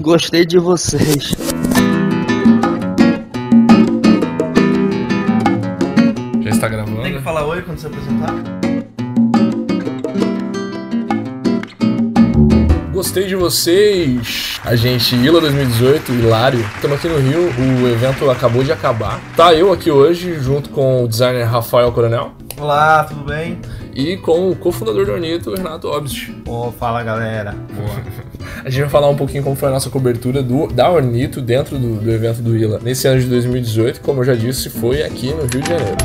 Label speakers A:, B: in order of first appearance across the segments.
A: Gostei de vocês.
B: Já está gravando?
C: Tem que falar oi quando se apresentar?
B: Gostei de vocês! A gente, Ila 2018, Hilário. Estamos aqui no Rio, o evento acabou de acabar. Tá eu aqui hoje, junto com o designer Rafael Coronel
C: Olá, tudo bem?
B: e com o cofundador do Ornito, Renato Obst.
D: Pô, fala galera. Boa.
B: A gente vai falar um pouquinho como foi a nossa cobertura do, da Ornito dentro do, do evento do Ila nesse ano de 2018. Como eu já disse, foi aqui no Rio de Janeiro.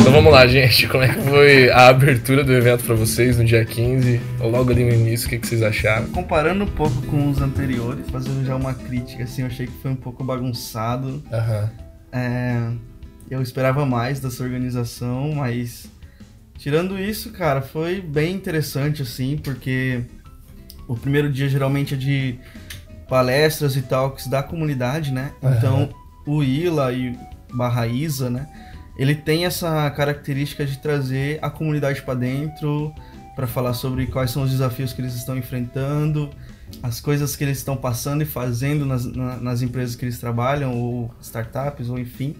B: Então vamos lá, gente. Como é que foi a abertura do evento pra vocês no dia 15? Ou logo ali no início, o que, que vocês acharam?
C: Comparando um pouco com os anteriores, fazendo já uma crítica, assim, eu achei que foi um pouco bagunçado.
B: Aham.
C: É, eu esperava mais dessa organização, mas tirando isso, cara, foi bem interessante, assim, porque o primeiro dia geralmente é de palestras e talks da comunidade, né?
B: Aham.
C: Então, o Ila e barra Isa, né? Ele tem essa característica de trazer a comunidade para dentro, para falar sobre quais são os desafios que eles estão enfrentando, as coisas que eles estão passando e fazendo nas, na- nas empresas que eles trabalham, ou startups, ou enfim.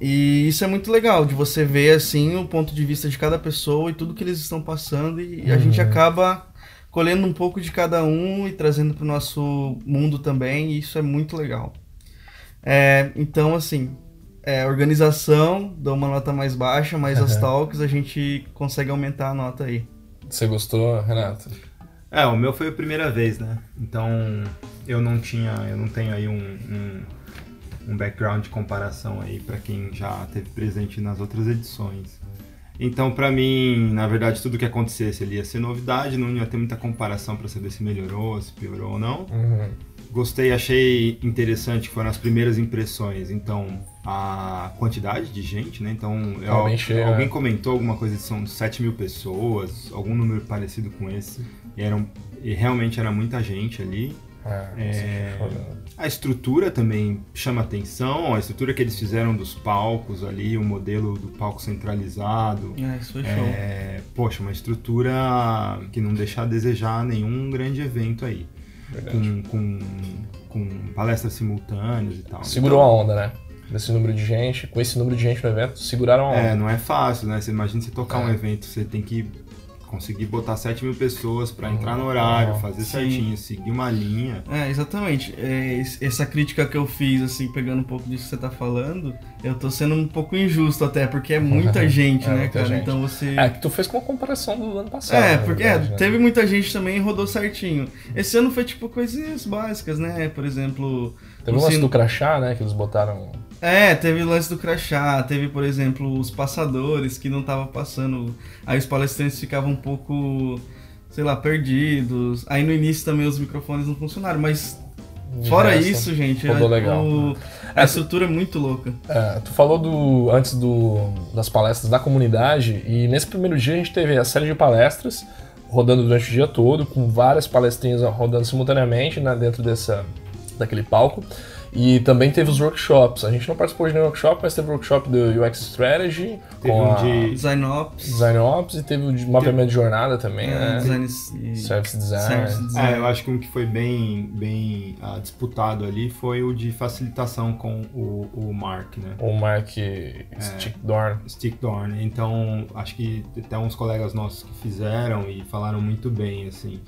C: E isso é muito legal, de você ver assim o ponto de vista de cada pessoa e tudo que eles estão passando, e a gente acaba colhendo um pouco de cada um e trazendo para o nosso mundo também, e isso é muito legal. É, então, assim, é, organização, dou uma nota mais baixa, mas as talks a gente consegue aumentar a nota aí.
B: Você gostou, Renato?
D: É, o meu foi a primeira vez, né? Então eu não tinha, eu não tenho aí um, um, um background de comparação aí pra quem já teve presente nas outras edições. Então, pra mim, na verdade, tudo que acontecesse ali ia ser novidade, não ia ter muita comparação pra saber se melhorou, se piorou ou não.
B: Uhum.
D: Gostei, achei interessante que foram as primeiras impressões. Então, a quantidade de gente, né? Então, eu-
B: Tava bem cheio,
D: alguém comentou alguma coisa de são 7 mil pessoas, algum número parecido com esse. E, eram, e realmente era muita gente ali.
B: Ah,
D: É,
B: foda.
D: A estrutura também chama atenção, a estrutura que eles fizeram dos palcos ali, o modelo do palco centralizado.
C: É, isso foi show.
D: É, poxa, uma estrutura que não deixa a desejar nenhum grande evento aí.
B: Verdade.
D: Com, com, com palestras simultâneas e tal.
B: Segurou a onda, né? Desse número de gente, com esse número de gente no evento, seguraram a onda.
D: É, não é fácil, né? Você imagina você tocar um
B: É.
D: evento, você tem que conseguir botar 7 mil pessoas pra entrar no horário,
B: Uhum.
D: fazer
C: Sim.
D: certinho, seguir uma linha.
C: É, exatamente. É, es- essa crítica que eu fiz, assim, pegando um pouco disso que você tá falando, eu tô sendo um pouco injusto até, porque é muita gente,
B: É,
C: né,
B: muita
C: cara?
B: gente.
C: Então você.
B: É, que tu fez com uma comparação do ano passado.
C: É,
B: na
C: porque
B: verdade,
C: é,
B: né?
C: teve muita gente também e rodou certinho. Esse ano foi tipo coisinhas básicas, né? Por exemplo.
B: Teve
C: o
B: um lance
C: sino-
B: do crachá, né? Que eles botaram.
C: É, teve o lance do crachá, teve, por exemplo, os passadores que não tava passando. Aí os palestrantes ficavam um pouco, sei lá, perdidos. Aí no início também os microfones não funcionaram, mas
B: de
C: fora
B: resto,
C: isso, gente, a,
B: legal.
C: o- a estrutura é muito louca.
B: É, tu falou do antes do, das palestras da comunidade e nesse primeiro dia a gente teve a série de palestras rodando durante o dia todo, com várias palestrinhas rodando simultaneamente né, dentro dessa, daquele palco. E também teve os workshops. A gente não participou de nenhum workshop, mas teve o workshop do UX Strategy,
D: Teve
B: com
D: um
B: a
D: de-
C: Design Ops,
B: Design Ops e teve o de mapeamento de jornada também,
C: é,
B: né?
C: design e-
B: Service Design.
C: service design.
D: É, eu acho que um que foi bem, bem ah, disputado ali foi o de facilitação com o, o Mark, né?
B: O Mark Stickdorn.
D: Stick Dorn. Então, acho que até uns colegas nossos que fizeram e falaram muito bem, assim.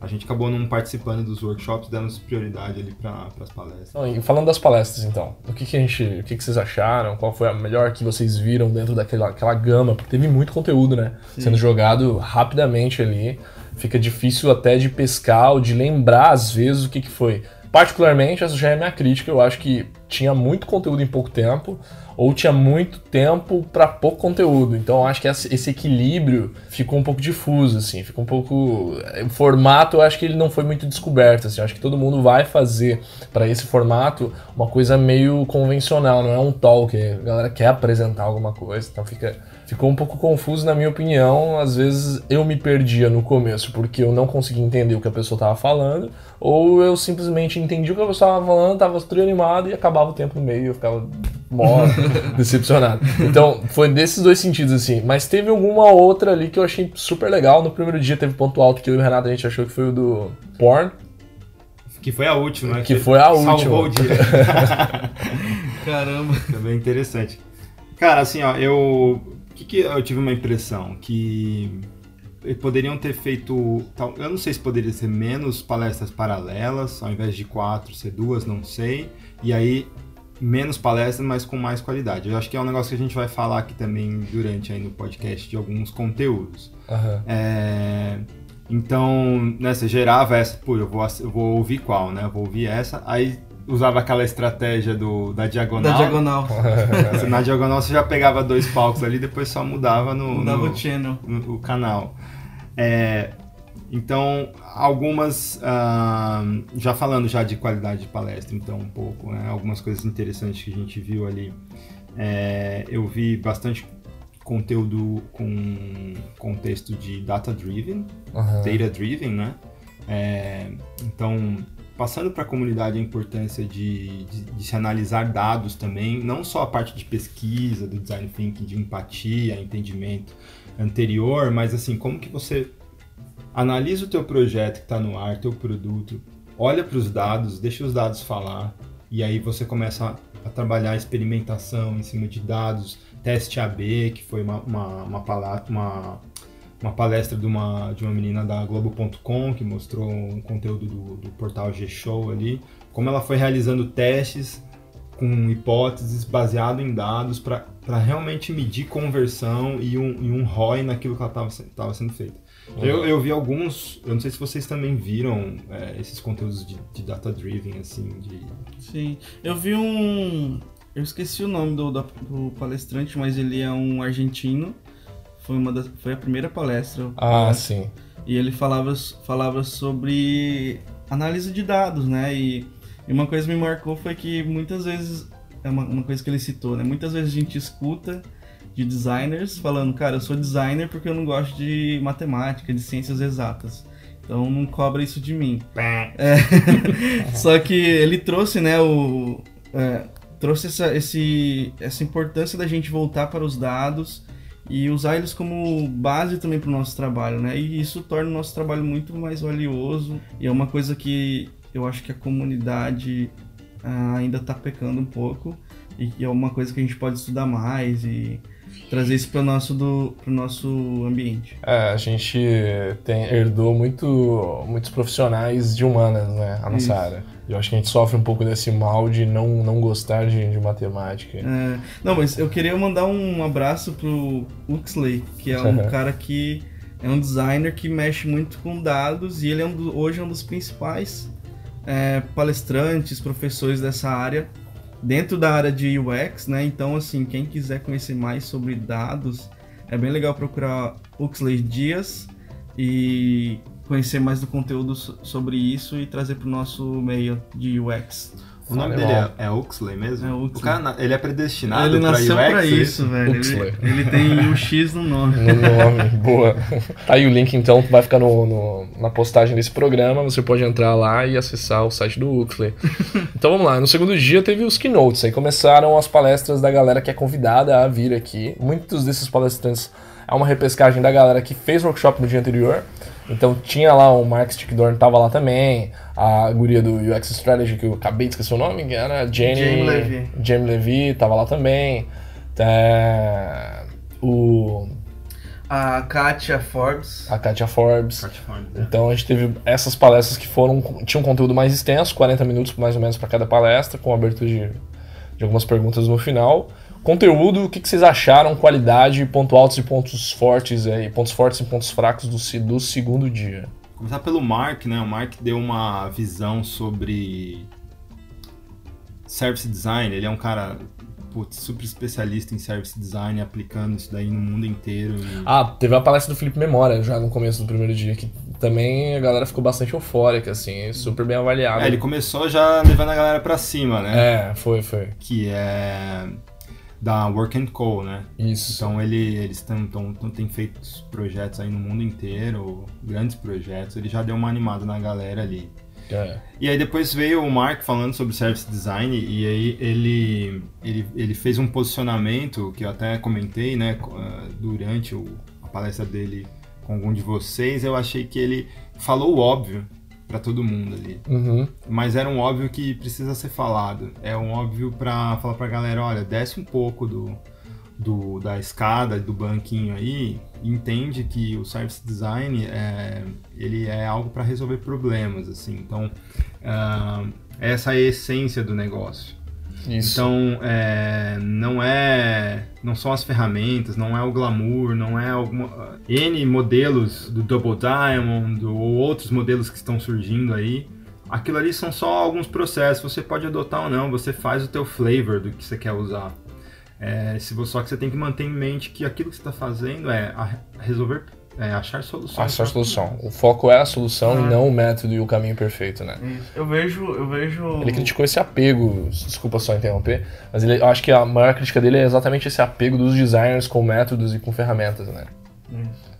D: A gente acabou não participando dos workshops, dando prioridade ali para as palestras.
B: E falando das palestras, então, o que, que a gente, o que, que vocês acharam? Qual foi a melhor que vocês viram dentro daquela aquela gama? Porque teve muito conteúdo, né? Sendo jogado rapidamente ali. Fica difícil até de pescar ou de lembrar, às vezes, o que, que foi. Particularmente, essa já é a minha crítica. Eu acho que tinha muito conteúdo em pouco tempo, ou tinha muito tempo para pouco conteúdo. Então, acho que esse equilíbrio ficou um pouco difuso, assim. Ficou um pouco. O formato, eu acho que ele não foi muito descoberto, assim. Eu acho que todo mundo vai fazer para esse formato uma coisa meio convencional, não é um talk. A galera quer apresentar alguma coisa, então fica. Ficou um pouco confuso, na minha opinião. Às vezes eu me perdia no começo porque eu não conseguia entender o que a pessoa estava falando, ou eu simplesmente entendi o que a pessoa estava falando, estava tudo animado e acabava o tempo no meio e eu ficava mó decepcionado. Então, foi desses dois sentidos, assim. Mas teve alguma outra ali que eu achei super legal. No primeiro dia teve ponto alto que eu e o Renato a gente achou que foi o do Porn.
D: Que foi a última, né?
B: Que foi a última.
D: Salvou o dia.
C: Caramba.
D: Também interessante. Cara, assim, ó, eu. O que, que eu tive uma impressão? Que poderiam ter feito. tal- Eu não sei se poderia ser menos palestras paralelas, ao invés de quatro, ser duas, não sei. E aí, menos palestras, mas com mais qualidade. Eu acho que é um negócio que a gente vai falar aqui também durante aí no podcast de alguns conteúdos.
B: Aham.
D: É, Então, né, você gerava essa, pô, eu vou, eu vou ouvir qual, né? Eu vou ouvir essa. Aí usava aquela estratégia do, da diagonal.
C: Da diagonal.
D: Na diagonal você já pegava dois palcos ali, depois só mudava no,
C: Mudava
D: no-
C: o channel.
D: no- o canal. É, então, algumas. ah, já falando já de qualidade de palestra, então, um pouco, né, algumas coisas interessantes que a gente viu ali. É, eu vi bastante conteúdo com contexto de data-driven,
B: Aham.
D: data-driven, né? É, então, passando para a comunidade a importância de, de, de se analisar dados também, não só a parte de pesquisa, do design thinking, de empatia, entendimento anterior, mas assim, como que você analisa o teu projeto que está no ar, teu produto, olha para os dados, deixa os dados falar, e aí você começa a, a trabalhar a experimentação em cima de dados, teste AB, que foi uma, uma, uma, pala- uma, uma palestra de uma, de uma menina da Globo.com que mostrou um conteúdo do, do portal G-Show ali, como ela foi realizando testes com hipóteses baseado em dados para realmente medir conversão e um, e um ROI naquilo que ela estava sendo feito. Eu, eu vi alguns, eu não sei se vocês também viram é, esses conteúdos de, de data-driven, assim, de...
C: Sim. Eu vi um. Eu esqueci o nome do, do palestrante, mas ele é um argentino. Foi, uma das, foi a primeira palestra.
B: Ah, sim.
C: E ele falava, falava sobre análise de dados, né? E, e uma coisa que me marcou foi que muitas vezes, é uma, uma coisa que ele citou, né? Muitas vezes a gente escuta de designers falando, cara, eu sou designer porque eu não gosto de matemática, de ciências exatas. Então não cobra isso de mim. É. Só que ele trouxe, né, o. é, trouxe essa, esse, essa importância da gente voltar para os dados e usar eles como base também para o nosso trabalho, né? E isso torna o nosso trabalho muito mais valioso e é uma coisa que eu acho que a comunidade ah, ainda está pecando um pouco e que é uma coisa que a gente pode estudar mais e trazer isso para o nosso, do- pro nosso ambiente.
B: É, a gente tem, herdou muito, muitos profissionais de humanas, né? A nossa
C: Isso.
B: área. Eu acho que a gente sofre um pouco desse mal de não, não gostar de, de matemática.
C: É, não, mas eu queria mandar um abraço pro Huxley, que é um cara que é um designer que mexe muito com dados e ele é um do- hoje é um dos principais é, palestrantes, professores dessa área, dentro da área de UX, né? Então, assim, quem quiser conhecer mais sobre dados, é bem legal procurar Huxley Dias e conhecer mais do conteúdo so- sobre isso e trazer para o nosso meio de UX.
D: O nome dele é, é Huxley mesmo?
C: É Huxley.
D: O cara, ele é predestinado
C: ele
D: pra
C: nasceu
D: UX,
C: pra
D: é
C: isso, velho.
B: Huxley.
C: Ele, ele tem o X no nome.
B: No nome, boa. Tá aí o link então, vai ficar no, no- na postagem desse programa. Você pode entrar lá e acessar o site do Huxley. Então vamos lá, no segundo dia teve os keynotes. Aí começaram as palestras da galera que é convidada a vir aqui. Muitos desses palestrantes é uma repescagem da galera que fez workshop no dia anterior. Então tinha lá o Mark Stickdorn, tava lá também. A guria do UX Strategy, que eu acabei de esquecer o nome, que era Jenny.
C: Jamie Levy.
B: Jamie Levy, tava lá também. É, o
C: A Katia Forbes.
B: a Katia Forbes.
D: Platform, né?
B: Então a gente teve essas palestras que foram tinham um conteúdo mais extenso, 40 minutos mais ou menos para cada palestra, com abertura de, de algumas perguntas no final. Conteúdo, o que, que vocês acharam? Qualidade, pontos altos e pontos fortes, aí, pontos fortes e pontos fracos do, do segundo dia.
D: Começar pelo Mark, né? O Mark deu uma visão sobre service design. Ele é um cara putz, super especialista em service design, aplicando isso daí no mundo inteiro. e-
B: Ah, teve a palestra do Felipe Memória já no começo do primeiro dia, que também a galera ficou bastante eufórica, assim, super bem avaliada.
D: É, ele começou já levando a galera pra cima, né?
B: É, foi, foi.
D: Que é da Work and Co, né?
B: Isso.
D: Então ele, eles têm feito projetos aí no mundo inteiro, grandes projetos. Ele já deu uma animada na galera ali.
B: É.
D: E aí depois veio o Mark falando sobre service design e aí ele, ele, ele fez um posicionamento que eu até comentei, né, eh, durante o, a palestra dele com algum de vocês, eu achei que ele falou o óbvio para todo mundo ali.
B: Uhum.
D: Mas era um óbvio que precisa ser falado. É um óbvio para falar pra galera, olha, desce um pouco do, do da escada, do banquinho aí, e entende que o service design é, ele é algo para resolver problemas, assim. Então, ah, essa é a essência do negócio.
B: Isso.
D: Então, é, não é, não são as ferramentas, não é o glamour, não é alguma, N modelos do Double Diamond ou outros modelos que estão surgindo aí. Aquilo ali são só alguns processos, você pode adotar ou não, você faz o teu flavor do que você quer usar. É, se você, só que você tem que manter em mente que aquilo que você está fazendo é resolver, é achar soluções.
B: Essa é a solução. O foco é a solução
C: Ah.
B: e não o método e o caminho perfeito, né?
C: Isso. Eu vejo, eu vejo.
B: Ele criticou esse apego, desculpa só interromper, mas ele, eu acho que a maior crítica dele é exatamente esse apego dos designers com métodos e com ferramentas, né?
C: Isso.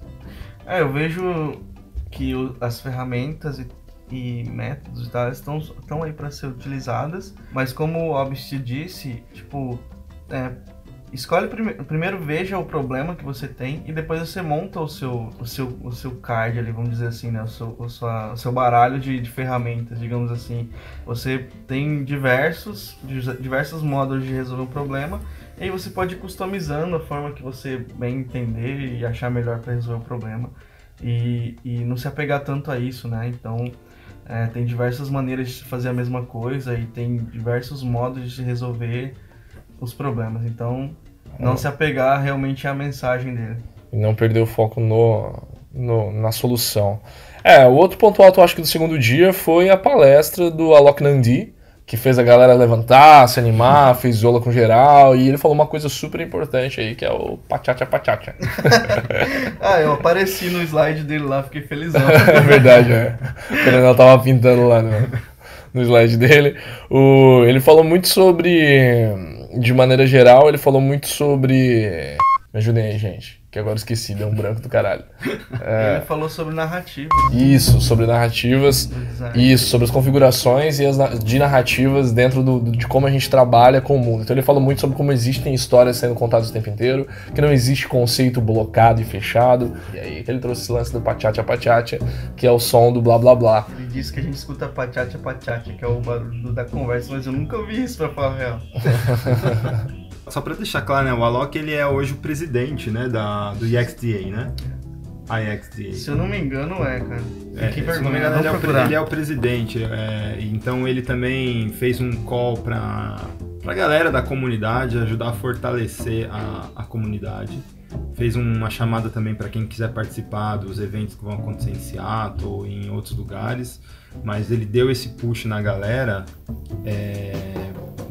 C: É, eu vejo que o- as ferramentas e, e métodos e tal estão, estão aí para ser utilizadas, mas como o Obst disse, tipo, é, escolhe prime primeiro veja o problema que você tem e depois você monta o seu o seu, o seu card ali, vamos dizer assim, né, o seu, o sua, o seu baralho de, de ferramentas, digamos assim. Você tem diversos diversos modos de resolver o problema e aí você pode ir customizando a forma que você bem entender e achar melhor para resolver o problema. E, e não se apegar tanto a isso, né? Então, é, tem diversas maneiras de fazer a mesma coisa e tem diversos modos de se resolver os problemas. Então, não se apegar realmente à mensagem dele.
B: E não perder o foco no, no- na solução. É, o outro ponto alto, acho que do segundo dia foi a palestra do Alok Nandi, que fez a galera levantar, se animar, fez zola com geral, e ele falou uma coisa super importante aí, que é o pachacha pachacha.
C: Ah, eu apareci no slide dele lá, fiquei felizão.
B: É verdade, é. O Coronel tava pintando lá no, no slide dele. O, ele falou muito sobre. De maneira geral, ele falou muito sobre. Me ajudem aí, gente. Que agora esqueci, deu um branco do caralho.
C: Ele falou sobre narrativa
B: Isso, sobre narrativas. Isso, sobre as configurações e as na- de narrativas dentro do, de como a gente trabalha com o mundo. Então ele falou muito sobre como existem histórias sendo contadas o tempo inteiro, que não existe conceito blocado e fechado. E aí ele trouxe esse lance do pachacha pachacha, que é o som do blá blá blá.
C: Ele disse que a gente escuta pachacha pachacha, que é o barulho da conversa, mas eu nunca ouvi isso pra falar a real.
D: Só para deixar claro, né, o Alok ele é hoje o presidente, né, da do EXDA, né? IXDA.
C: Se eu não me engano, é, cara.
D: É,
C: que
D: me
C: vergonha,
D: engano, ele, é o, ele é o presidente, é, então ele também fez um call para a galera da comunidade ajudar a fortalecer a, a comunidade. Fez uma chamada também para quem quiser participar dos eventos que vão acontecer em Seattle e em outros lugares, mas ele deu esse push na galera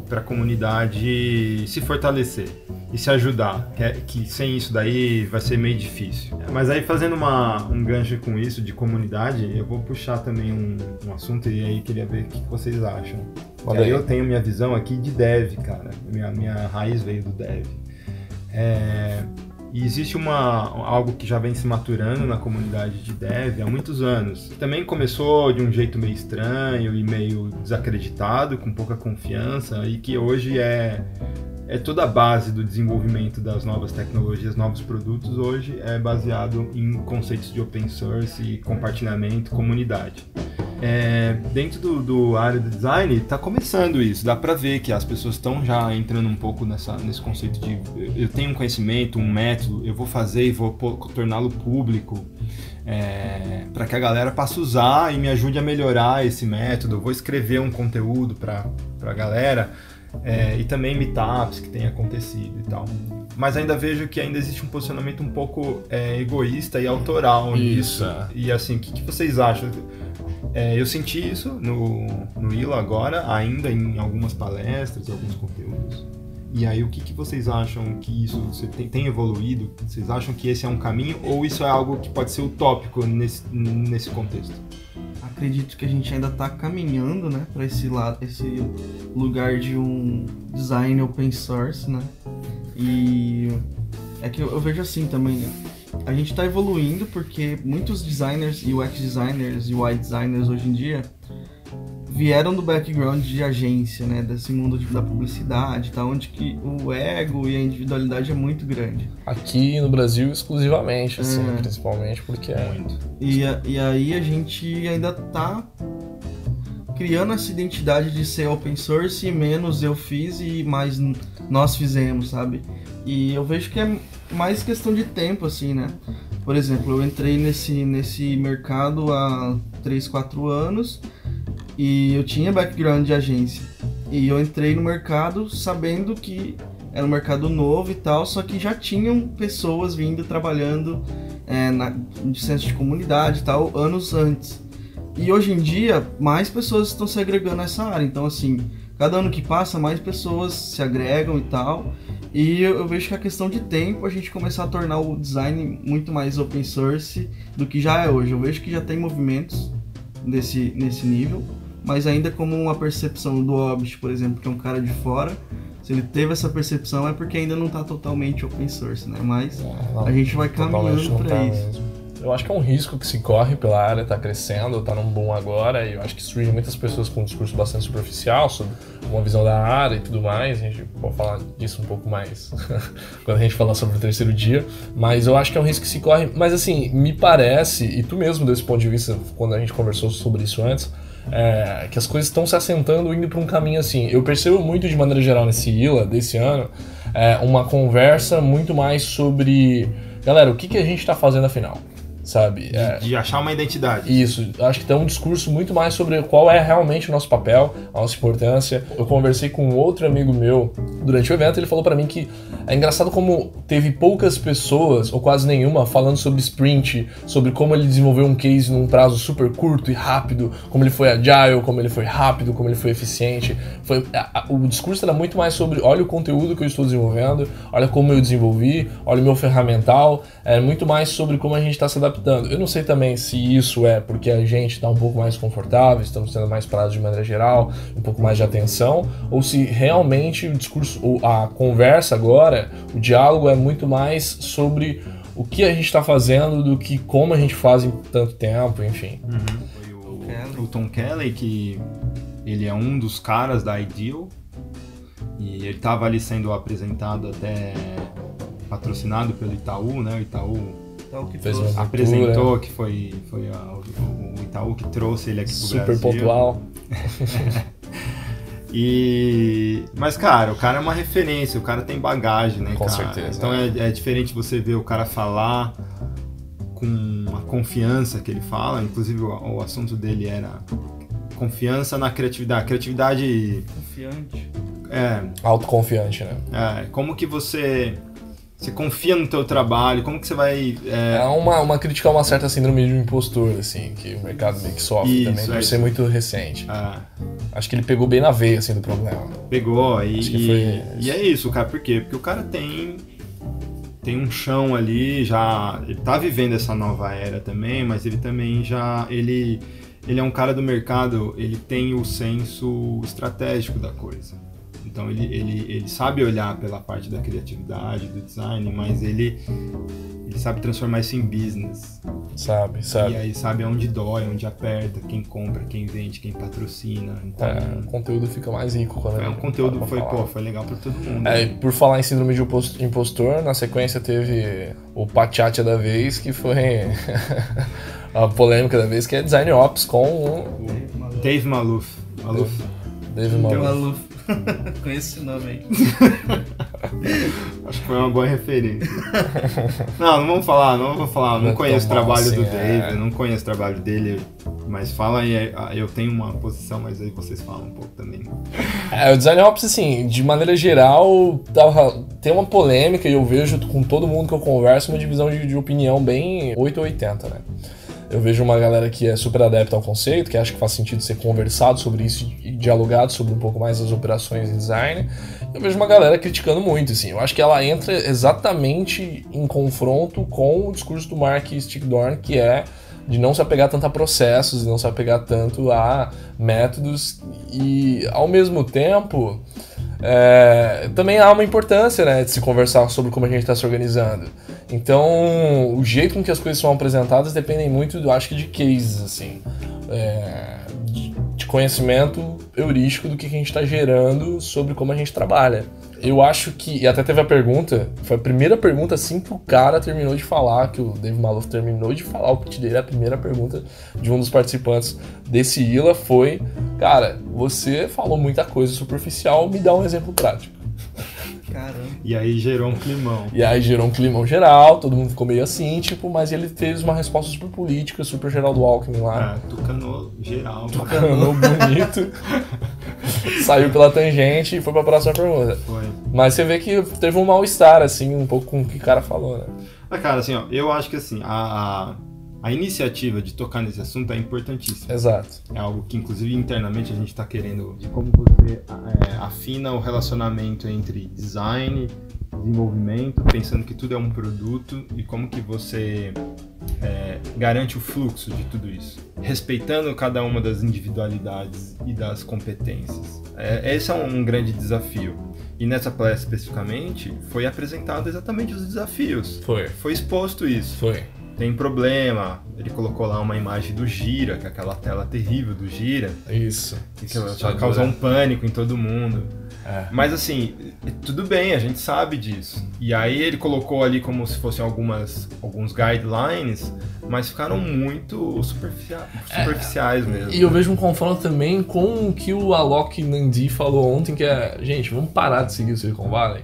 D: para a comunidade se fortalecer e se ajudar, que, é- que sem isso daí vai ser meio difícil. Mas aí fazendo uma, um gancho com isso de comunidade, eu vou puxar também um, um assunto e aí queria ver o que vocês acham. Aí. eu tenho minha visão aqui de dev, cara. Minha, minha raiz veio do dev. É, e existe uma, algo que já vem se maturando na comunidade de dev há muitos anos. Também começou de um jeito meio estranho e meio desacreditado, com pouca confiança, e que hoje é, é toda a base do desenvolvimento das novas tecnologias, novos produtos, hoje é baseado em conceitos de open source e compartilhamento, comunidade. É, dentro do, do área do design está começando isso, dá para ver que as pessoas estão já entrando um pouco nessa, nesse conceito de eu tenho um conhecimento, um método, eu vou fazer e vou torná-lo público para que a galera passe a usar e me ajude a melhorar esse método. Eu vou escrever um conteúdo para a galera é, e também meetups que tem acontecido e tal. Mas ainda vejo que ainda existe um posicionamento um pouco é, egoísta e autoral
B: Isso,
D: nisso.
B: é.
D: E assim, o que, que vocês acham? É, eu senti isso no, no ILA agora, ainda em algumas palestras, alguns conteúdos. E aí, o que, que vocês acham que isso você tem, tem evoluído? Vocês acham que esse é um caminho ou isso é algo que pode ser utópico nesse, nesse contexto?
C: Acredito que a gente ainda tá caminhando, né, para esse lado, esse lugar de um design open source, né? E é que eu, eu vejo assim também, né? A gente tá evoluindo porque muitos designers, UX designers e UI designers hoje em dia vieram do background de agência, né? Desse mundo de, da publicidade, tá? Onde que o ego e a individualidade é muito grande.
B: Aqui no Brasil, exclusivamente, assim, é. principalmente porque é muito.
C: E, e aí a gente ainda tá criando essa identidade de ser open source e menos eu fiz e mais nós fizemos, sabe? E eu vejo que é mais questão de tempo, assim, né? Por exemplo, eu entrei nesse, nesse mercado há 3, 4 anos e eu tinha background de agência. E eu entrei no mercado sabendo que era um mercado novo e tal, só que já tinham pessoas vindo trabalhando é, na, de centro de comunidade e tal, anos antes. E hoje em dia, mais pessoas estão se agregando a essa área. Então, assim, cada ano que passa, mais pessoas se agregam e tal. E eu, vejo que é questão de tempo a gente começar a tornar o design muito mais open source do que já é hoje. Eu vejo que já tem movimentos desse, nesse nível, mas ainda como uma percepção do Orbit, por exemplo, que é um cara de fora, se ele teve essa percepção é porque ainda não está totalmente open source, né? Mas não, a gente vai caminhando para tá isso. Mesmo.
B: Eu acho que é um risco que se corre pela área, tá crescendo, tá num boom agora, e eu acho que surgem muitas pessoas com um discurso bastante superficial sobre uma visão da área e tudo mais. A gente pode falar disso um pouco mais quando a gente falar sobre o terceiro dia, mas eu acho que é um risco que se corre. Mas assim, me parece, e tu mesmo desse ponto de vista, quando a gente conversou sobre isso antes, é, que as coisas estão se assentando indo para um caminho assim. Eu percebo muito de maneira geral nesse ILA desse ano é, uma conversa muito mais sobre, galera, o que, que a gente está fazendo afinal? Sabe?
D: De, é, de, achar uma identidade.
B: Isso, acho que tem um discurso muito mais sobre qual é realmente o nosso papel, a nossa importância. Eu conversei com outro amigo meu durante o evento, ele falou para mim que é engraçado como teve poucas pessoas, ou quase nenhuma, falando sobre sprint, sobre como ele desenvolveu um case num prazo super curto e rápido, como ele foi agile, como ele foi rápido, como ele foi eficiente. Foi, a, a, o discurso era muito mais sobre, olha o conteúdo que eu estou desenvolvendo, olha como eu desenvolvi, olha o meu ferramental, é muito mais sobre como a gente está se adaptando adaptando. Eu não sei também se isso é porque a gente está um pouco mais confortável, estamos tendo mais prazos de maneira geral, um pouco mais de atenção, ou se realmente o discurso, ou a conversa agora, o diálogo é muito mais sobre o que a gente está fazendo do que como a gente faz em tanto tempo, enfim.
D: Uhum. Foi o, o Tom Kelly que ele é um dos caras da Ideal e ele estava ali sendo apresentado até patrocinado pelo Itaú, né? O Itaú
C: Itaú que
D: fez trouxe. apresentou que foi, foi a, o, o, Itaú que trouxe ele aqui pro
B: Super
D: Brasil.
B: Super pontual.
D: e mas cara, o cara é uma referência, o cara tem bagagem, né,
B: Com
D: cara?
B: certeza.
D: Então é, é diferente você ver o cara falar com a confiança que ele fala, inclusive o, o assunto dele era confiança na criatividade, criatividade
C: confiante.
D: É,
B: autoconfiante, né?
D: É, como que você você confia no teu trabalho? Como que você vai...
B: É, é uma, uma crítica a uma certa síndrome de impostor, assim, que o mercado meio que sofre Isso, também, por é ser muito recente. Ah. Acho que ele pegou bem na veia, assim, do problema.
D: Pegou, e, e, e é isso, cara. Por quê? Porque o cara tem tem um chão ali, já ele tá vivendo essa nova era também, mas ele também já ele ele é um cara do mercado, ele tem o senso estratégico da coisa. Então ele, ele, ele sabe olhar pela parte da criatividade, do design, mas ele, ele sabe transformar isso em business.
B: Sabe, sabe.
D: E aí sabe onde dói, onde aperta, quem compra, quem vende, quem patrocina. Então,
B: é, o conteúdo fica mais rico quando
D: é, o conteúdo foi, pô, foi legal para todo mundo.
B: É, por falar em síndrome de impostor, na sequência teve o Pachacha da vez, que foi a polêmica da vez, que é Design Ops com o
D: Dave Maluf.
B: Maluf. Dave Maluf.
C: Maluf. Conheço esse nome aí.
D: Acho que foi uma boa referência. Não, não vamos falar, não vamos falar. Não, não conheço o trabalho assim, do Dave, é... não conheço o trabalho dele. Mas fala aí, eu tenho uma posição, mas aí vocês falam um pouco também.
B: É, o Design Ops, assim, de maneira geral, tem uma polêmica e eu vejo com todo mundo que eu converso uma divisão de, de opinião bem 8 ou 80, né? Eu vejo uma galera que é super adepta ao conceito, que acha que faz sentido ser conversado sobre isso e dialogado sobre um pouco mais as operações em design. Eu vejo uma galera criticando muito, assim. Eu acho que ela entra exatamente em confronto com o discurso do Mark Stickdorn, que é de não se apegar tanto a processos, de não se apegar tanto a métodos e, ao mesmo tempo, é, também há uma importância né, de se conversar sobre como a gente está se organizando. Então, o jeito com que as coisas são apresentadas dependem muito, eu acho que, de cases, assim. É, de, de conhecimento heurístico do que a gente está gerando sobre como a gente trabalha. Eu acho que. E até teve a pergunta. Foi a primeira pergunta assim que o cara terminou de falar, que o Dave Maluf terminou de falar o pitch dele. A primeira pergunta de um dos participantes desse ILA foi: Cara, você falou muita coisa superficial, me dá um exemplo prático.
C: Caramba.
D: E aí gerou um climão.
B: E aí gerou um climão geral, todo mundo ficou meio assim, tipo, mas ele fez uma resposta super política, super geral do Alckmin lá.
D: É, tucanou geral.
B: Tucanou bonito. saiu pela tangente e foi pra próxima pergunta.
D: Foi.
B: Mas você vê que teve um mal-estar, assim, um pouco com o que o cara falou, né?
D: Mas, cara, assim, ó, eu acho que assim, a, a, a iniciativa de tocar nesse assunto é importantíssima.
B: Exato.
D: É algo que, inclusive, internamente a gente está querendo de como você é, afina o relacionamento entre design, desenvolvimento, pensando que tudo é um produto e como que você é, garante o fluxo de tudo isso, respeitando cada uma das individualidades e das competências. É, esse é um grande desafio. E nessa palestra especificamente foi apresentado exatamente os desafios.
B: Foi.
D: Foi exposto isso
B: Foi.
D: Tem problema. Ele colocou lá uma imagem do Gira, que é aquela tela terrível do Gira,
B: Isso.
D: que já causou um pânico em todo mundo.
B: É.
D: Mas assim, tudo bem, a gente sabe disso. E aí ele colocou ali como se fossem algumas alguns guidelines, mas ficaram muito superficia- superficiais mesmo.
B: E eu vejo um confronto também com o que o Alok Nandi falou ontem, que é, gente, vamos parar de seguir o Silicon Valley.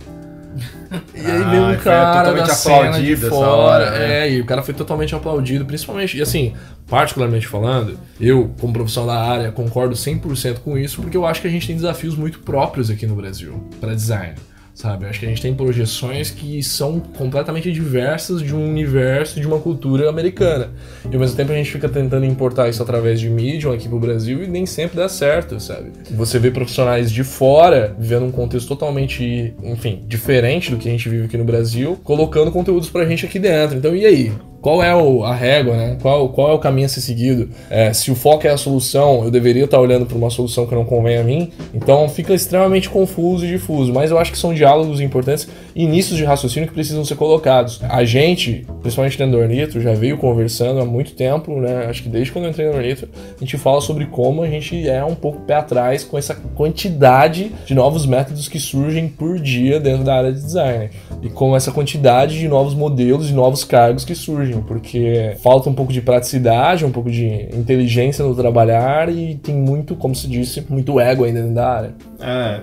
B: E aí
D: Ah,
B: veio um cara da cena de fora,
D: hora, né?
B: é, e o cara foi totalmente aplaudido, principalmente, e assim, particularmente falando, eu, como profissional da área, concordo 100% com isso, porque eu acho que a gente tem desafios muito próprios aqui no Brasil, para design. Sabe, eu acho que a gente tem projeções que são completamente diversas de um universo, de uma cultura americana. E ao mesmo tempo a gente fica tentando importar isso através de Medium aqui pro Brasil e nem sempre dá certo, sabe? Você vê profissionais de fora, vivendo um contexto totalmente, enfim, diferente do que a gente vive aqui no Brasil, colocando conteúdos pra gente aqui dentro. Então, e aí? Qual é o- a régua, né? Qual, qual é o caminho a ser seguido? É, se o foco é a solução, eu deveria estar olhando para uma solução que não convém a mim. Então fica extremamente confuso e difuso. Mas eu acho que são diálogos importantes, inícios de raciocínio que precisam ser colocados. A gente, principalmente dentro do Ornitro, já veio conversando há muito tempo, né? Acho que desde quando eu entrei no Ornitro, a gente fala sobre como a gente é um pouco pé atrás com essa quantidade de novos métodos que surgem por dia dentro da área de design. E com essa quantidade de novos modelos e novos cargos que surgem, porque falta um pouco de praticidade, um pouco de inteligência no trabalhar e tem muito, como se disse, muito ego ainda dentro da área.
D: É,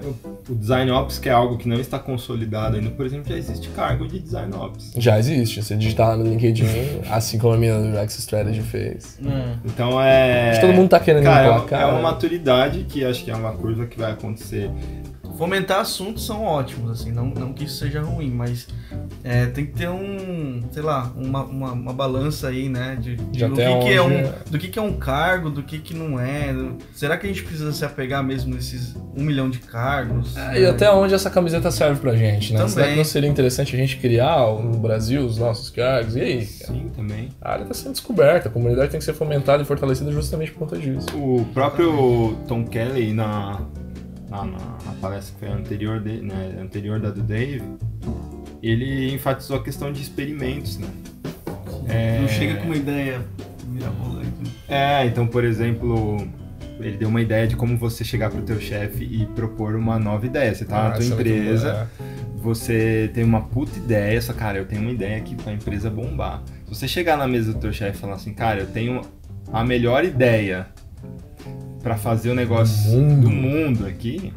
D: o, Design Ops, que é algo que não está consolidado ainda, por exemplo, já existe cargo de Design Ops.
B: Já existe, você digitar lá no LinkedIn, assim como a minha do X Strategy fez.
D: Então é.
B: Acho que todo mundo tá querendo
D: Cara, é uma- é uma maturidade que acho que é uma curva que vai acontecer.
C: Fomentar assuntos são ótimos, assim, não, não que isso seja ruim, mas é, tem que ter um, sei lá, uma, uma, uma balança aí, né, de, de
B: De
C: do,
B: até
C: que, que é
B: onde
C: um,
B: é.
C: do que, que é um cargo, do que, que não é. do- será que a gente precisa se apegar mesmo nesses um milhão de cargos?
B: É, e até onde essa camiseta serve pra gente, né?
C: Também.
B: Será que não seria interessante a gente criar no Brasil os nossos cargos? E aí? cara?
D: Sim, também.
B: A área tá sendo descoberta, a comunidade tem que ser fomentada e fortalecida justamente por conta disso.
D: O próprio Tom Kelly, na, na, na- na palestra que foi anterior, de, né, anterior da do Dave, ele enfatizou a questão de experimentos, né? É,
C: Não chega com uma ideia mirabolante. né?
D: É, então, por exemplo, ele deu uma ideia de como você chegar pro teu chefe e propor uma nova ideia. Você tá na tua
B: é
D: empresa,
B: boa,
D: você tem uma puta ideia, só, cara, eu tenho uma ideia aqui pra empresa bombar. Se você chegar na mesa do teu chefe e falar assim, cara, eu tenho a melhor ideia pra fazer o negócio
B: Do mundo.
D: do mundo aqui,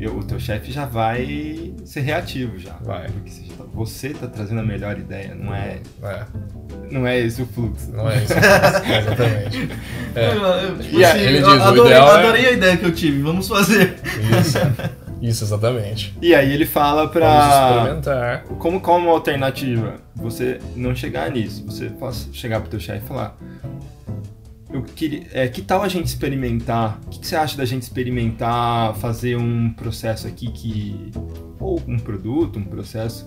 D: eu- o teu chefe já vai ser reativo já.
B: Vai.
D: Porque você, já tá- você tá trazendo a melhor ideia, não é,
B: É,
D: não é esse o fluxo.
B: não é isso. exatamente. É.
C: Eu, eu, tipo
B: E
C: assim,
B: ele diz, o
C: adorei,
B: ideal é-
C: adorei a ideia que eu tive, vamos fazer.
B: Isso. Isso, exatamente.
D: E aí ele fala
B: Vamos
D: pra.
B: experimentar.
D: Como, como alternativa, você não chegar nisso, você possa chegar pro teu chefe e falar. Eu queria, é, que tal a gente experimentar? O que, que você acha da gente experimentar fazer um processo aqui que. Ou um produto, um processo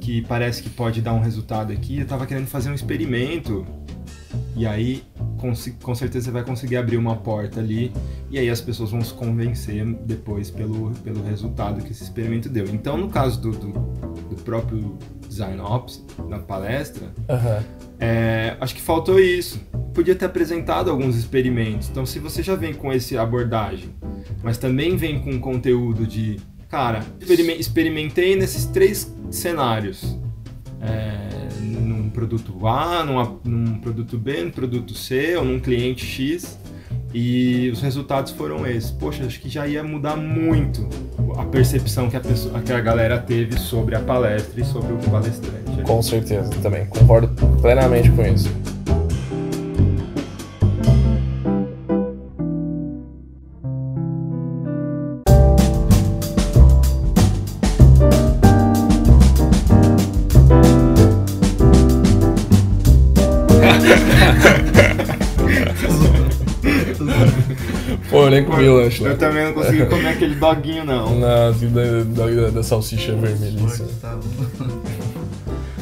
D: que parece que pode dar um resultado aqui. Eu tava querendo fazer um experimento. E aí com, com certeza você vai conseguir abrir uma porta ali e aí as pessoas vão se convencer depois pelo, pelo resultado que esse experimento deu. Então, no caso do, do, do próprio Design Ops, na palestra,
B: Aham.
D: é, acho que faltou isso. Podia ter apresentado alguns experimentos. Então, se você já vem com essa abordagem, mas também vem com conteúdo de, cara, experime- experimentei nesses três cenários. É, num produto A, num produto B, num produto C ou num cliente X. E os resultados foram esses. Poxa, acho que já ia mudar muito a percepção que a, pessoa, que a galera teve sobre a palestra e sobre o palestrante.
B: Com certeza, também. Concordo plenamente com isso. nem comi o lanche lá.
D: Eu também não consegui comer aquele doguinho, não.
B: Na da, da, da salsicha vermelhíssima.
C: Tá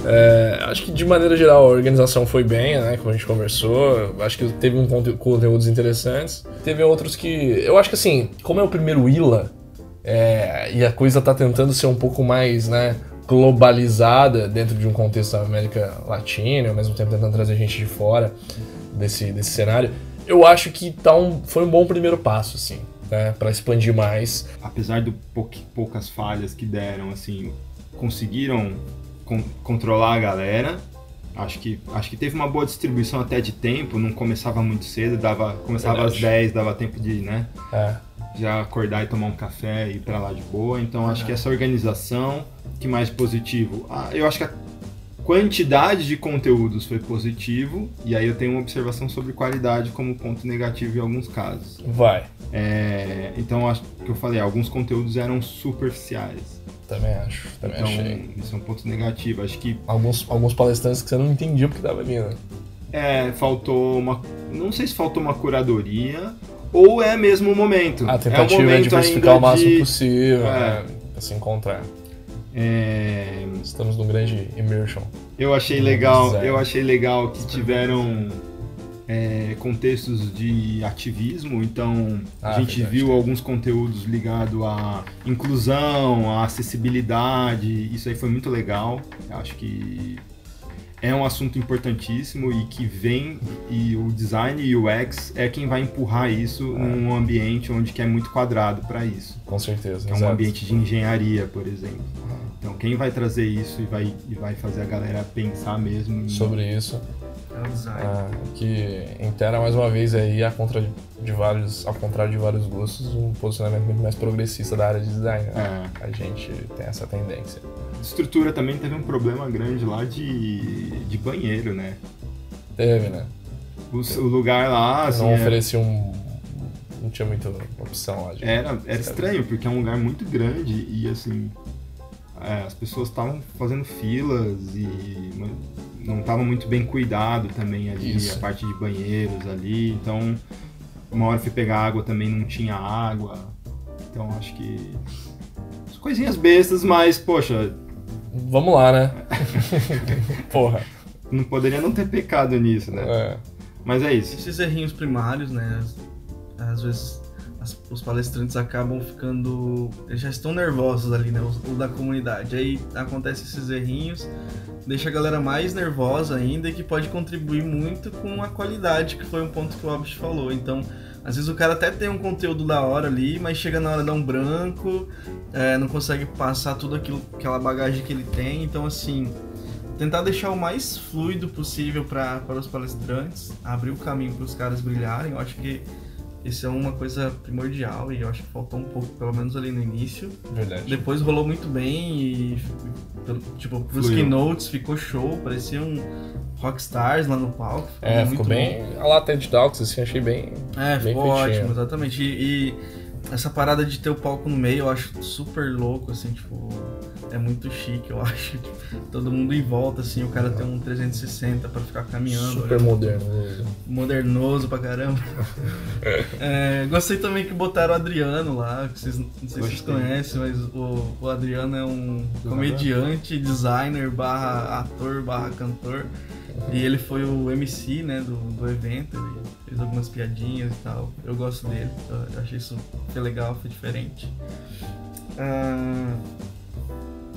B: É, acho que de maneira geral a organização foi bem, né? Como a gente conversou. Acho que teve um conte- conteúdos interessantes. Teve outros que. Eu acho que assim, como é o primeiro ILA, é, e a coisa tá tentando ser um pouco mais, né? Globalizada dentro de um contexto da América Latina, ao mesmo tempo tentando trazer gente de fora desse, desse cenário. Eu acho que tá um, foi um bom primeiro passo, assim, né? Pra expandir mais.
D: Apesar de pouqui- poucas falhas que deram, assim, conseguiram con- controlar a galera. Acho que, acho que teve uma boa distribuição até de tempo, não começava muito cedo, dava, começava
B: Verdade.
D: às 10, dava tempo de, né?
B: É,
D: já acordar e tomar um café e ir pra lá de boa. Então acho que essa organização, que mais positivo? Ah, eu acho que a quantidade de conteúdos foi positivo e aí eu tenho uma observação sobre qualidade como ponto negativo em alguns casos.
B: vai.
D: É, então acho que eu falei, alguns conteúdos eram superficiais.
B: Também acho. Também
D: Então
B: achei.
D: isso é um ponto negativo. Acho que
B: alguns, alguns palestrantes que você não entendia porque tava vindo.
D: é, faltou uma, não sei se faltou uma curadoria ou é mesmo o momento.
B: A
D: é o
B: tentativa é,
D: momento
B: diversificar
D: ainda
B: o máximo
D: de-
B: possível,
D: É.
B: né? Pra se encontrar.
D: É,
B: Estamos num grande immersion.
D: Eu achei legal,
B: zero.
D: eu achei legal que tiveram é, contextos de ativismo, então a
B: Ah,
D: gente
B: verdade.
D: viu alguns conteúdos ligados à inclusão, à acessibilidade, isso aí foi muito legal. Eu acho que é um assunto importantíssimo e que vem e o design e o UX é quem vai empurrar isso num ambiente onde que é muito quadrado para isso,
B: Com certeza.
D: que é um
B: exato.
D: ambiente de engenharia, por exemplo. Então quem vai trazer isso e vai, e vai fazer a galera pensar mesmo em...
B: Sobre isso.
C: É o design.
B: ah, que intera mais uma vez aí, a contra de vários, ao contrário de vários gostos, um posicionamento muito mais progressista da área de design. né?
D: É.
B: A gente tem essa tendência.
D: Estrutura também teve um problema grande lá de, de banheiro, né?
B: Teve, né?
D: O, o lugar lá, assim,
B: não
D: é-
B: oferecia um. Não tinha muita opção lá de.
D: era, era estranho, porque é um lugar muito grande e, assim, é, as pessoas estavam fazendo filas e não estava muito bem cuidado também ali,
B: Isso.
D: a parte de banheiros ali. Então, uma hora fui pegar água também não tinha água. Então, acho que... as Coisinhas bestas, mas, poxa,
B: Vamos lá, né? Porra.
D: não poderia não ter pecado nisso, né?
B: É.
D: Mas é isso.
C: Esses errinhos primários, né? Às vezes as- os palestrantes acabam ficando. Eles já estão nervosos ali, né? Os, o da comunidade. Aí acontecem esses errinhos, deixa a galera mais nervosa ainda e que pode contribuir muito com a qualidade, que foi um ponto que o Albert falou. Então. Às vezes o cara até tem um conteúdo da hora ali, mas chega na hora dá um branco, é, não consegue passar tudo aquilo, aquela bagagem que ele tem. Então, assim, tentar deixar o mais fluido possível para os palestrantes, abrir o caminho para os caras brilharem. Eu acho que isso é uma coisa primordial e eu acho que faltou um pouco, pelo menos ali no início.
B: Verdade.
C: Depois rolou muito bem e, tipo, pros
D: Fluiu.
C: keynotes ficou show, pareciam rockstars lá no palco.
B: É,
C: muito
B: ficou
C: bom.
B: bem. A lá TED Talks, assim, achei bem.
C: É,
B: Bem
C: ficou
B: feitinho.
C: ótimo, exatamente. E, e essa parada de ter o palco no meio eu acho super louco, assim, tipo. É muito chique, eu acho. Todo mundo em volta, assim, o cara tem um 360 pra ficar caminhando.
B: Super
C: olhando.
B: moderno.
C: Modernoso pra caramba. É, gostei também que botaram o Adriano lá, que vocês, não sei se vocês conhecem, mas o, o Adriano é um comediante, designer, barra ator, barra cantor. E ele foi o MC, né, do, do evento, ele fez algumas piadinhas e tal. Eu gosto dele, eu achei isso legal, foi diferente. Ah,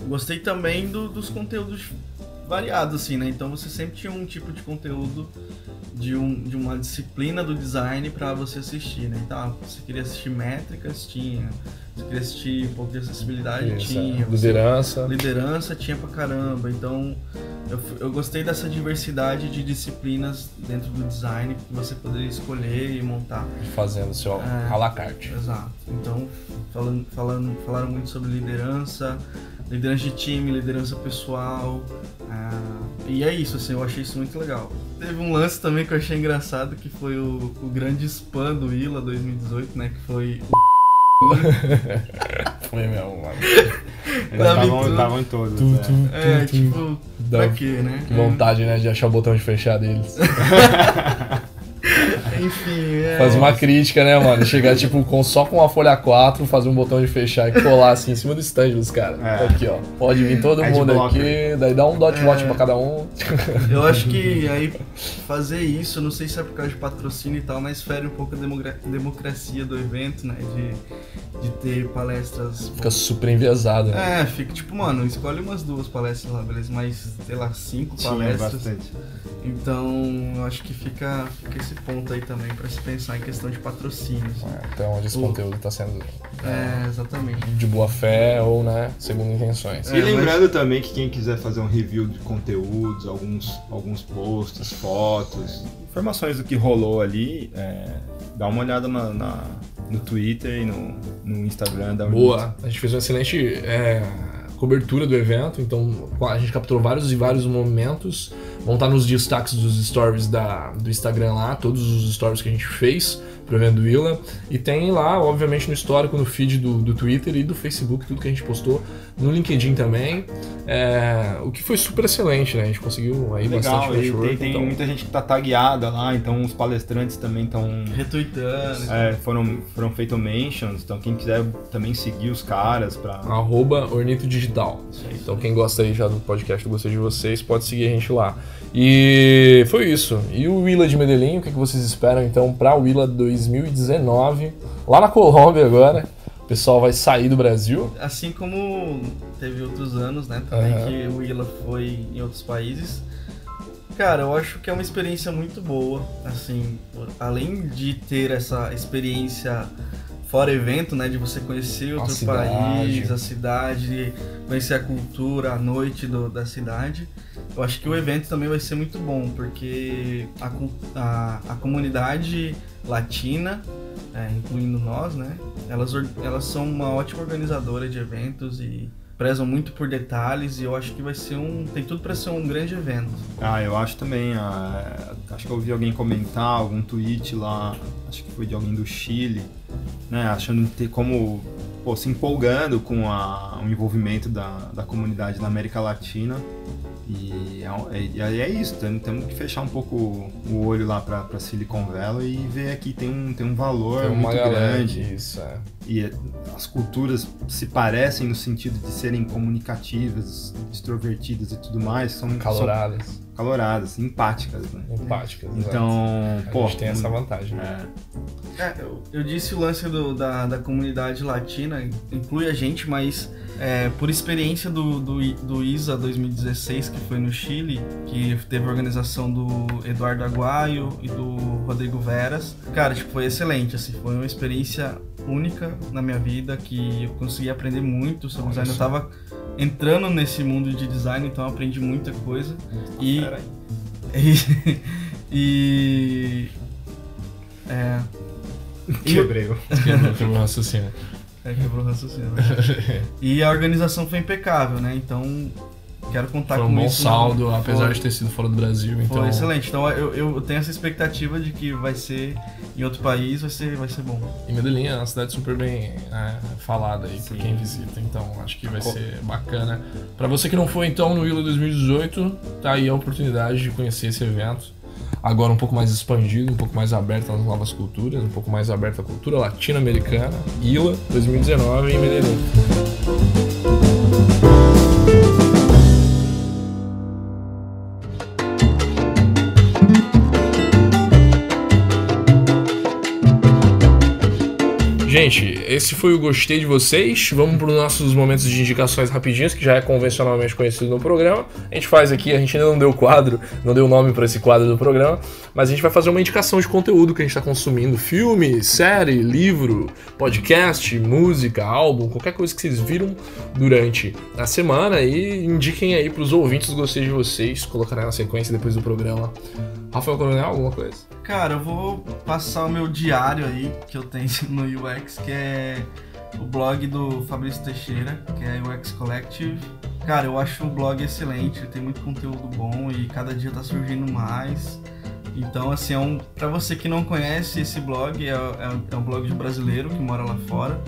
C: gostei também do- dos conteúdos variados, assim, né? Então você sempre tinha um tipo de conteúdo de, um, de uma disciplina do design pra você assistir, né? Então, ah, você queria assistir métricas, tinha. Você queria assistir um pouco de acessibilidade,
B: Isso,
C: tinha.
B: é.
C: Você-
B: Liderança.
C: Liderança tinha pra caramba. Então, eu, eu gostei dessa diversidade de disciplinas dentro do design que você poderia escolher e montar.
B: Fazendo seu
C: É.
B: à la carte.
C: Exato. Então, falando, falando, falaram muito sobre liderança, liderança de time, liderança pessoal. ah, e é isso, assim, eu achei isso muito legal. Teve um lance também que eu achei engraçado, que foi o, o grande spam do ILA 2018, né? Que foi
B: Foi mesmo, mano.
D: Eles
C: Tava em
D: estavam em todos.
B: Tu,
D: é.
B: tu,
C: É,
B: tu, tu.
C: tipo, quê, né?
B: vontade, né, de achar o botão de fechar deles.
C: Enfim, é.
B: Fazer uma crítica, né, mano? Chegar, tipo, com, só com uma folha 4, fazer um botão de fechar e colar, assim, em cima do stand dos caras.
D: É.
B: Aqui, ó. Pode vir todo
D: Ad
B: mundo
D: blocker.
B: aqui, daí dá um dot watch
C: É.
B: pra cada um.
C: Eu acho que aí fazer isso, não sei se é por causa de patrocínio e tal, mas fere um pouco a democracia do evento, né? De, de ter palestras.
B: Fica super enviesado, né?
C: É, fica tipo, mano, escolhe umas duas palestras lá, beleza? Mas, sei lá, cinco
D: Tinha
C: palestras.
D: bastante.
C: Então, eu acho que fica, fica esse ponto aí também pra se pensar em questão de patrocínio. assim.
B: É, Então, onde esse
C: O-
B: conteúdo tá sendo
C: É, exatamente.
B: de boa fé ou, né, segundo intenções.
C: É,
D: E lembrando também que quem quiser fazer um review de conteúdos, alguns, alguns posts, fotos, informações do que rolou ali, é, dá uma olhada na, na- no Twitter e no, no Instagram da.
B: Boa. A gente fez uma excelente é, cobertura do evento, então a gente capturou vários e vários momentos. Vão estar nos destaques dos stories da, do Instagram lá, todos os stories que a gente fez pro evento Willa. E tem lá, obviamente, no histórico, no feed do, do Twitter e do Facebook, tudo que a gente postou. No LinkedIn também. É, o que foi super excelente, né? A gente conseguiu aí
D: Legal,
B: bastante
D: e
B: network,
D: tem, tem
B: então-
D: muita gente que tá tagueada lá, então os palestrantes também estão.
C: Retweetando.
D: É, foram, foram feitos mentions, então quem quiser também seguir os caras pra.
B: arroba Ornito Digital. Então quem gosta aí já do podcast do Gostei de Vocês, pode seguir a gente lá. E foi isso. E o Willa de Medellín, o que que vocês esperam então para o Willa 2019? Lá na Colômbia agora. O pessoal vai sair do Brasil.
C: Assim como teve outros anos, né? Também
B: Aham.
C: que o Willa foi em outros países. Cara, eu acho que é uma experiência muito boa. Assim, além de ter essa experiência fora evento, né? De você conhecer outro
B: cidade.
C: país, a cidade, conhecer a cultura, a noite do- da cidade. Eu acho que o evento também vai ser muito bom, porque a, a, a comunidade latina, é, incluindo nós, né? Elas, elas são uma ótima organizadora de eventos e prezam muito por detalhes e eu acho que vai ser um. tem tudo para ser um grande evento.
D: Ah, eu acho também. ah, acho que eu ouvi alguém comentar, algum tweet lá, acho que foi de alguém do Chile, né? Achando ter como. Pô, se empolgando com a- o envolvimento da, da comunidade na América Latina. E é, é- aí é isso, tem- temos que fechar um pouco o olho lá pra, pra Silicon Valley e ver aqui tem um, tem um valor
B: Tem
D: muito grande.
B: Isso, é.
D: E é- as culturas se parecem no sentido de serem comunicativas, extrovertidas e tudo mais, são são
B: Caloradas,
D: empáticas, né?
B: empáticas.
D: Então,
B: a
D: pô,
B: gente tem essa vantagem.
D: é,
C: É, eu, eu disse o lance do- da, da comunidade latina, inclui a gente, mas é, por experiência do, do, do ISA 2016, que foi no Chile, que teve a organização do Eduardo Aguaio e do Rodrigo Veras, cara, tipo, foi excelente, assim, foi uma experiência única na minha vida, que eu consegui aprender muito sobre
B: Olha
C: design, eu
B: só.
C: tava entrando nesse mundo de design, então eu aprendi muita coisa, e...
D: peraí.
C: e, e é,
D: Quebrei. o-
B: Quebrou o raciocínio.
C: É, quebrou o raciocínio. né? E a organização foi impecável, né? Então, quero contar
B: Foi
C: com
B: um bom
C: isso.
B: saldo,
C: Foi-
B: apesar de ter sido fora do Brasil. Então,
C: Foi excelente. Então eu, eu tenho essa expectativa de que vai ser em outro país, vai ser, vai ser bom.
B: E Medellín é uma cidade super bem é, falada aí por
D: Sim.
B: quem visita, então acho que vai ser bacana. Pra você que não foi então no Ilo 2018, tá aí a oportunidade de conhecer esse evento. Agora um pouco mais expandido, um pouco mais aberto às novas culturas, um pouco mais aberto à cultura latino-americana. ILA 2019 em Medellín. Esse foi o Gostei de Vocês. Vamos para os nossos momentos de indicações rapidinhos, que já é convencionalmente conhecido no programa. A gente faz aqui, a gente ainda não deu quadro, não deu nome para esse quadro do programa, mas a gente vai fazer uma indicação de conteúdo que a gente está consumindo: filme, série, livro, podcast, música, álbum, qualquer coisa que vocês viram durante a semana e indiquem aí para os ouvintes Gostei de Vocês, colocarem na sequência depois do programa. Rafael Coronel, alguma coisa?
C: Cara, eu vou passar o meu diário aí que eu tenho no UX, que é o blog do Fabrício Teixeira, que é UX Collective. Cara, eu acho o blog excelente, ele tem muito conteúdo bom e cada dia tá surgindo mais. Então, assim, é um, pra você que não conhece esse blog, é, é, é um blog de brasileiro que mora lá fora.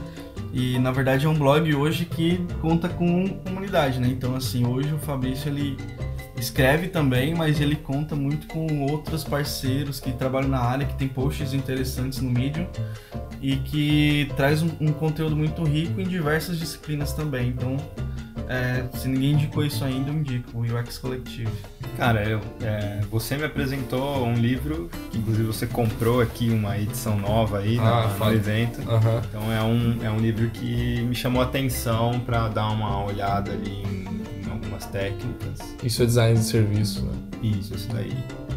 C: E na verdade é um blog hoje que conta com comunidade, né? Então, assim, hoje o Fabrício ele escreve também, mas ele conta muito com outros parceiros que trabalham na área, que tem posts interessantes no Medium e que traz um, um conteúdo muito rico em diversas disciplinas também. Então, é, se ninguém indicou isso ainda, eu indico o UX Collective.
D: Cara, eu, é, você me apresentou um livro, que inclusive você comprou aqui uma edição nova aí
B: Ah,
D: na-
B: fala.
D: no evento.
B: Aham.
D: Então é um, é um livro que me chamou a atenção para dar uma olhada ali em, algumas técnicas.
B: Isso é design de serviço, né?
D: Isso, isso daí.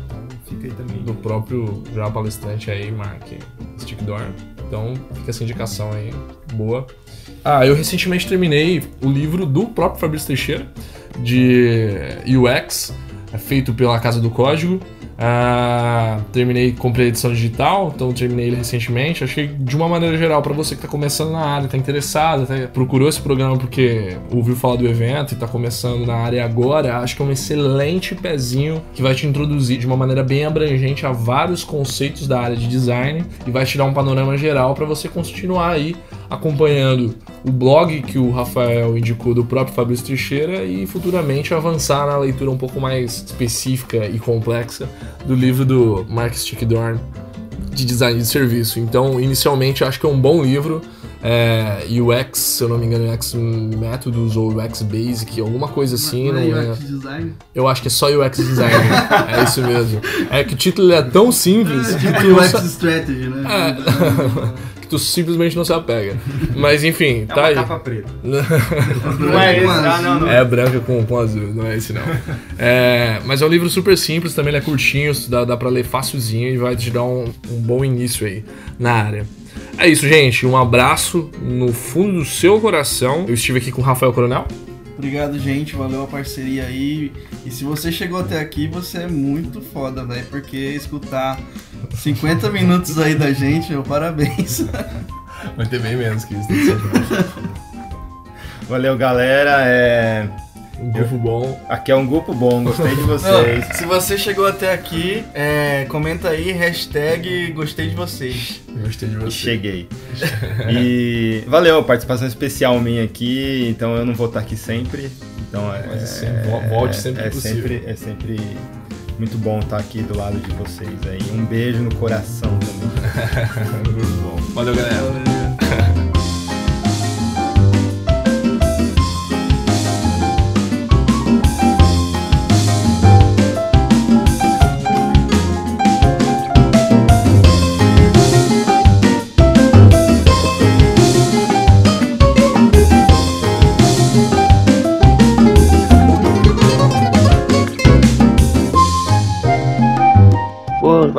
D: Então fica aí também.
B: do próprio já palestrante aí, Mark Stickdorn. Então fica essa indicação aí, boa. Ah, eu recentemente terminei o livro do próprio Fabrício Teixeira, de UX, é feito pela Casa do Código. Ah, terminei, comprei a edição digital, então terminei ele recentemente. Achei de uma maneira geral, para você que tá começando na área, tá interessado, tá- procurou esse programa porque ouviu falar do evento e tá começando na área agora, acho que é um excelente pezinho que vai te introduzir de uma maneira bem abrangente a vários conceitos da área de design e vai te dar um panorama geral para você continuar aí acompanhando o blog que o Rafael indicou do próprio Fabrício Teixeira e futuramente avançar na leitura um pouco mais específica e complexa do livro do Mark Stickdorn de design de serviço. Então, inicialmente, acho que é um bom livro. É, UX, se eu não me engano, UX Métodos ou UX Basic, alguma coisa assim. Não é,
C: Design?
B: eu acho que é só UX Design. é isso mesmo. É que o título é tão simples que tu,
C: UX
B: sa-
C: Strategy, né?
B: É. tu simplesmente não se apega. Mas enfim,
D: É
B: tá
D: uma
B: aí.
D: capa preta.
C: Não
D: Não é esse? Ah, não, não.
B: É branca com, com azul, não é esse não. É, mas é um livro super simples, também ele é curtinho, dá, dá pra ler facilzinho e vai te dar um, um bom início aí na área. É isso, gente. Um abraço no fundo do seu coração. Eu estive aqui com o Rafael Coronel.
C: Obrigado, gente. Valeu a parceria aí. E se você chegou até aqui, você é muito foda, velho. Porque escutar 50 minutos aí da gente, meu parabéns.
B: Vai ter bem menos que isso. tem que ser
D: Valeu, galera. É...
B: Um grupo bom.
D: Aqui é um grupo bom, gostei de
C: Não,
D: vocês.
C: se você chegou até aqui, é, comenta aí, hashtag gostei de vocês.
B: Gostei de
D: E
B: você.
D: cheguei. E valeu, participação especial minha aqui, então eu não vou estar aqui sempre. Então é,
B: Mas assim, vo- volte sempre
D: é,
B: possível.
D: sempre é sempre muito bom estar aqui do lado de vocês aí. Um beijo no coração também.
B: Grupo bom. Valeu, galera.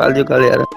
A: Valeu, galera.